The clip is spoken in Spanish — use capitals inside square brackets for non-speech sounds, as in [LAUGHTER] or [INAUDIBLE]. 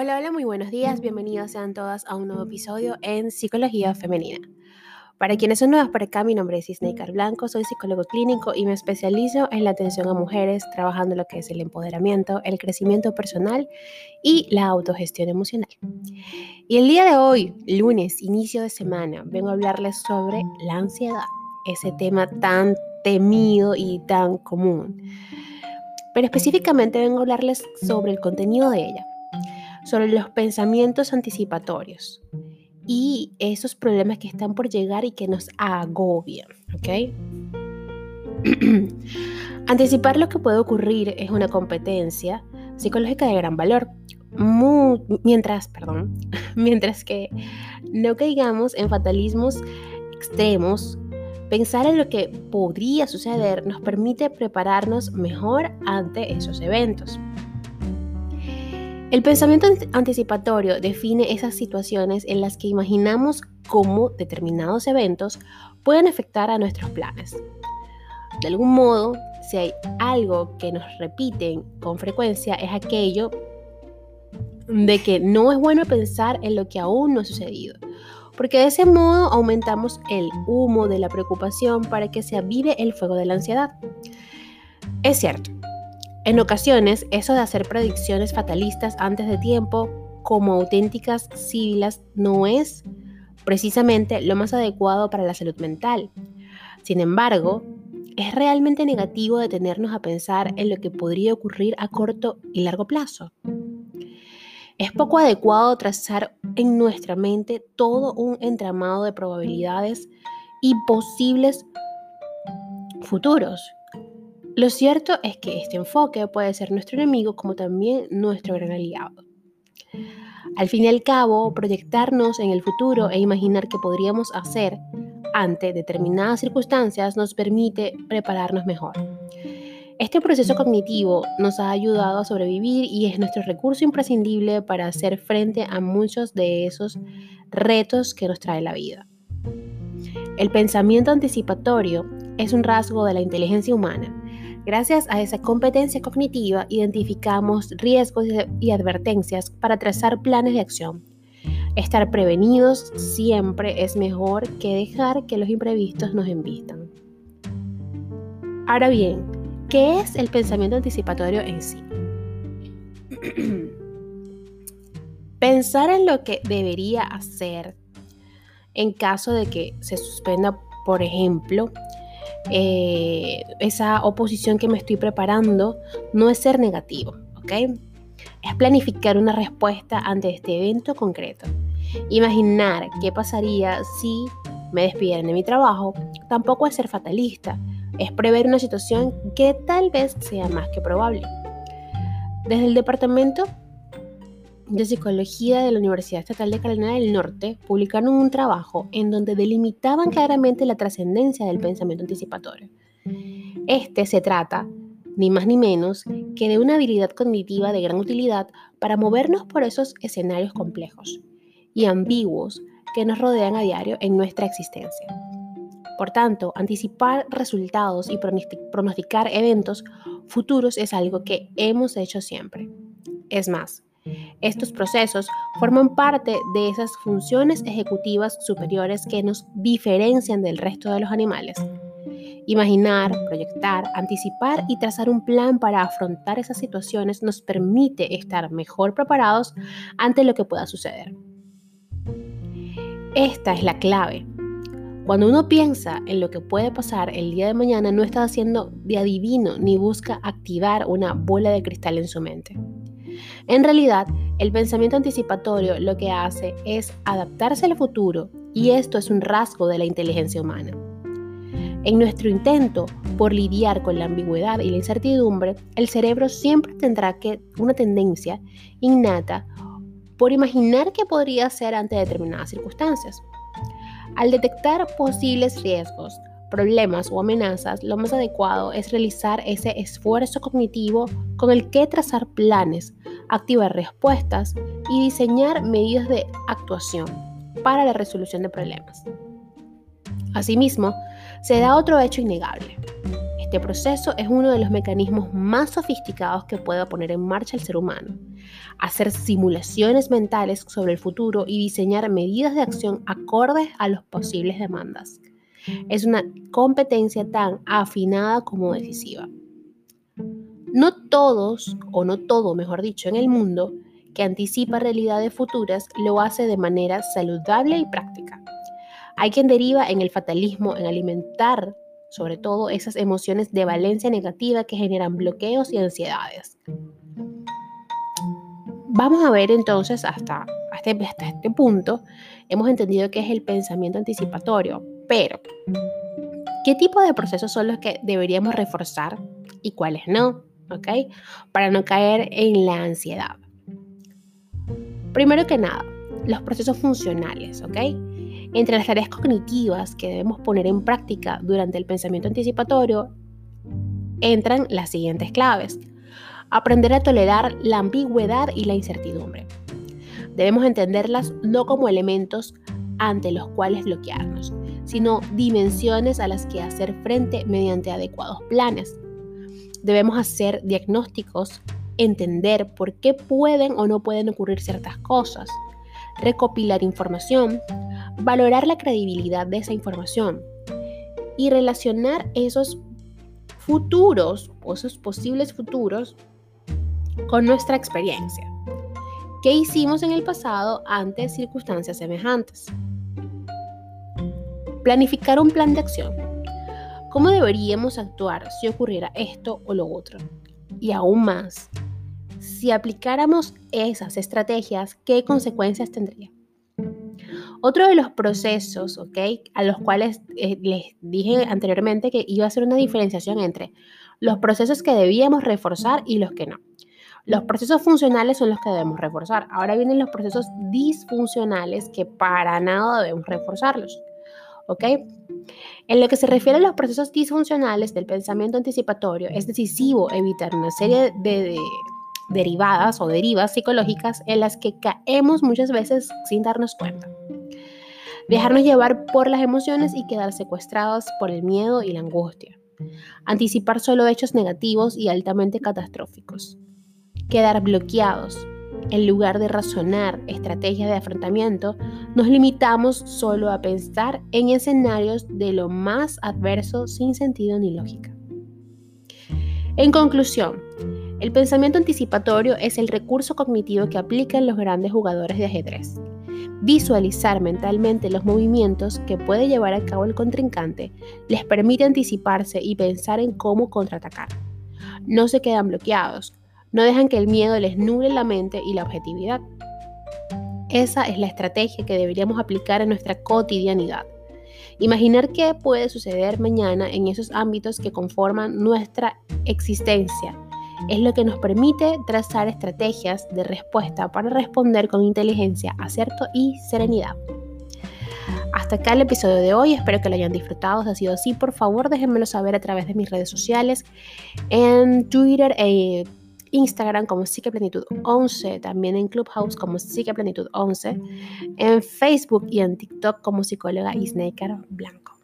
Hola, hola, muy buenos días. Bienvenidos sean todas a un nuevo episodio en Psicología Femenina. Para quienes son nuevas por acá, mi nombre es Isneikar Blanco, soy psicólogo clínico y me especializo en la atención a mujeres, trabajando lo que es el empoderamiento, el crecimiento personal y la autogestión emocional. Y el día de hoy, lunes, inicio de semana, vengo a hablarles sobre la ansiedad, ese tema tan temido y tan común. Pero específicamente vengo a hablarles sobre el contenido de ella, sobre los pensamientos anticipatorios y esos problemas que están por llegar y que nos agobian, ¿ok? [CLEARS THROAT] Anticipar lo que puede ocurrir es una competencia psicológica de gran valor, mientras, perdón, [LAUGHS] mientras que no caigamos en fatalismos extremos, pensar en lo que podría suceder nos permite prepararnos mejor ante esos eventos. El pensamiento anticipatorio define esas situaciones en las que imaginamos cómo determinados eventos pueden afectar a nuestros planes. De algún modo, si hay algo que nos repiten con frecuencia es aquello de que no es bueno pensar en lo que aún no ha sucedido, porque de ese modo aumentamos el humo de la preocupación para que se avive el fuego de la ansiedad. Es cierto, en ocasiones, eso de hacer predicciones fatalistas antes de tiempo como auténticas sibilas no es precisamente lo más adecuado para la salud mental. Sin embargo, es realmente negativo detenernos a pensar en lo que podría ocurrir a corto y largo plazo. Es poco adecuado trazar en nuestra mente todo un entramado de probabilidades y posibles futuros lo cierto es que este enfoque puede ser nuestro enemigo como también nuestro gran aliado. Al fin y al cabo, proyectarnos en el futuro e imaginar qué podríamos hacer ante determinadas circunstancias nos permite prepararnos mejor. Este proceso cognitivo nos ha ayudado a sobrevivir y es nuestro recurso imprescindible para hacer frente a muchos de esos retos que nos trae la vida. El pensamiento anticipatorio es un rasgo de la inteligencia humana Gracias a esa competencia cognitiva identificamos riesgos y advertencias para trazar planes de acción. Estar prevenidos siempre es mejor que dejar que los imprevistos nos envistan. Ahora bien, ¿qué es el pensamiento anticipatorio en sí? [CLEARS THROAT] Pensar en lo que debería hacer en caso de que se suspenda, por ejemplo, eh, esa oposición que me estoy preparando no es ser negativo, ¿ok? Es planificar una respuesta ante este evento concreto. Imaginar qué pasaría si me despidieran de mi trabajo tampoco es ser fatalista, es prever una situación que tal vez sea más que probable. Desde el departamento de Psicología de la Universidad Estatal de Carolina del Norte publicaron un trabajo en donde delimitaban claramente la trascendencia del pensamiento anticipatorio. Este se trata, ni más ni menos, que de una habilidad cognitiva de gran utilidad para movernos por esos escenarios complejos y ambiguos que nos rodean a diario en nuestra existencia. Por tanto, anticipar resultados y pronosticar eventos futuros es algo que hemos hecho siempre. Es más, estos procesos forman parte de esas funciones ejecutivas superiores que nos diferencian del resto de los animales. Imaginar, proyectar, anticipar y trazar un plan para afrontar esas situaciones nos permite estar mejor preparados ante lo que pueda suceder. Esta es la clave. Cuando uno piensa en lo que puede pasar el día de mañana, no está haciendo de adivino ni busca activar una bola de cristal en su mente. En realidad, el pensamiento anticipatorio lo que hace es adaptarse al futuro y esto es un rasgo de la inteligencia humana. En nuestro intento por lidiar con la ambigüedad y la incertidumbre, el cerebro siempre tendrá que una tendencia innata por imaginar qué podría ser ante determinadas circunstancias. Al detectar posibles riesgos, problemas o amenazas, lo más adecuado es realizar ese esfuerzo cognitivo con el que trazar planes, activar respuestas y diseñar medidas de actuación para la resolución de problemas. Asimismo, se da otro hecho innegable. Este proceso es uno de los mecanismos más sofisticados que pueda poner en marcha el ser humano. Hacer simulaciones mentales sobre el futuro y diseñar medidas de acción acordes a las posibles demandas. Es una competencia tan afinada como decisiva. No todos, o no todo, mejor dicho, en el mundo que anticipa realidades futuras lo hace de manera saludable y práctica. Hay quien deriva en el fatalismo, en alimentar sobre todo esas emociones de valencia negativa que generan bloqueos y ansiedades. Vamos a ver entonces hasta, hasta, este punto, hemos entendido que es el pensamiento anticipatorio, pero ¿qué tipo de procesos son los que deberíamos reforzar y cuáles no? ¿Ok? Para no caer en la ansiedad. Primero que nada, los procesos funcionales, ¿ok? Entre las tareas cognitivas que debemos poner en práctica durante el pensamiento anticipatorio entran las siguientes claves. Aprender a tolerar la ambigüedad y la incertidumbre. Debemos entenderlas no como elementos ante los cuales bloquearnos, sino dimensiones a las que hacer frente mediante adecuados planes. Debemos hacer diagnósticos, entender por qué pueden o no pueden ocurrir ciertas cosas, recopilar información, valorar la credibilidad de esa información y relacionar esos futuros o esos posibles futuros con nuestra experiencia. ¿Qué hicimos en el pasado ante circunstancias semejantes? Planificar un plan de acción. ¿Cómo deberíamos actuar si ocurriera esto o lo otro? Y aún más, si aplicáramos esas estrategias, ¿qué consecuencias tendría? Otro de los procesos, ¿ok? A los cuales eh, les dije anteriormente que iba a ser una diferenciación entre los procesos que debíamos reforzar y los que no. Los procesos funcionales son los que debemos reforzar. Ahora vienen los procesos disfuncionales que para nada debemos reforzarlos. ¿Ok? En lo que se refiere a los procesos disfuncionales del pensamiento anticipatorio, es decisivo evitar una serie de derivadas o derivas psicológicas en las que caemos muchas veces sin darnos cuenta. Dejarnos llevar por las emociones y quedar secuestrados por el miedo y la angustia. Anticipar solo hechos negativos y altamente catastróficos. Quedar bloqueados. En lugar de razonar estrategias de afrontamiento, nos limitamos solo a pensar en escenarios de lo más adverso sin sentido ni lógica. En conclusión, el pensamiento anticipatorio es el recurso cognitivo que aplican los grandes jugadores de ajedrez. Visualizar mentalmente los movimientos que puede llevar a cabo el contrincante les permite anticiparse y pensar en cómo contraatacar. No se quedan bloqueados, no dejan que el miedo les nuble la mente y la objetividad. Esa es la estrategia que deberíamos aplicar en nuestra cotidianidad. Imaginar qué puede suceder mañana en esos ámbitos que conforman nuestra existencia es lo que nos permite trazar estrategias de respuesta para responder con inteligencia, acierto y serenidad. Hasta acá el episodio de hoy, espero que lo hayan disfrutado. Si ha sido así, por favor déjenmelo saber a través de mis redes sociales, en Twitter e Instagram como Psiqueplenitud 11, también en Clubhouse como Psiqueplenitud 11, en Facebook y en TikTok como psicóloga Isnaker Blanco.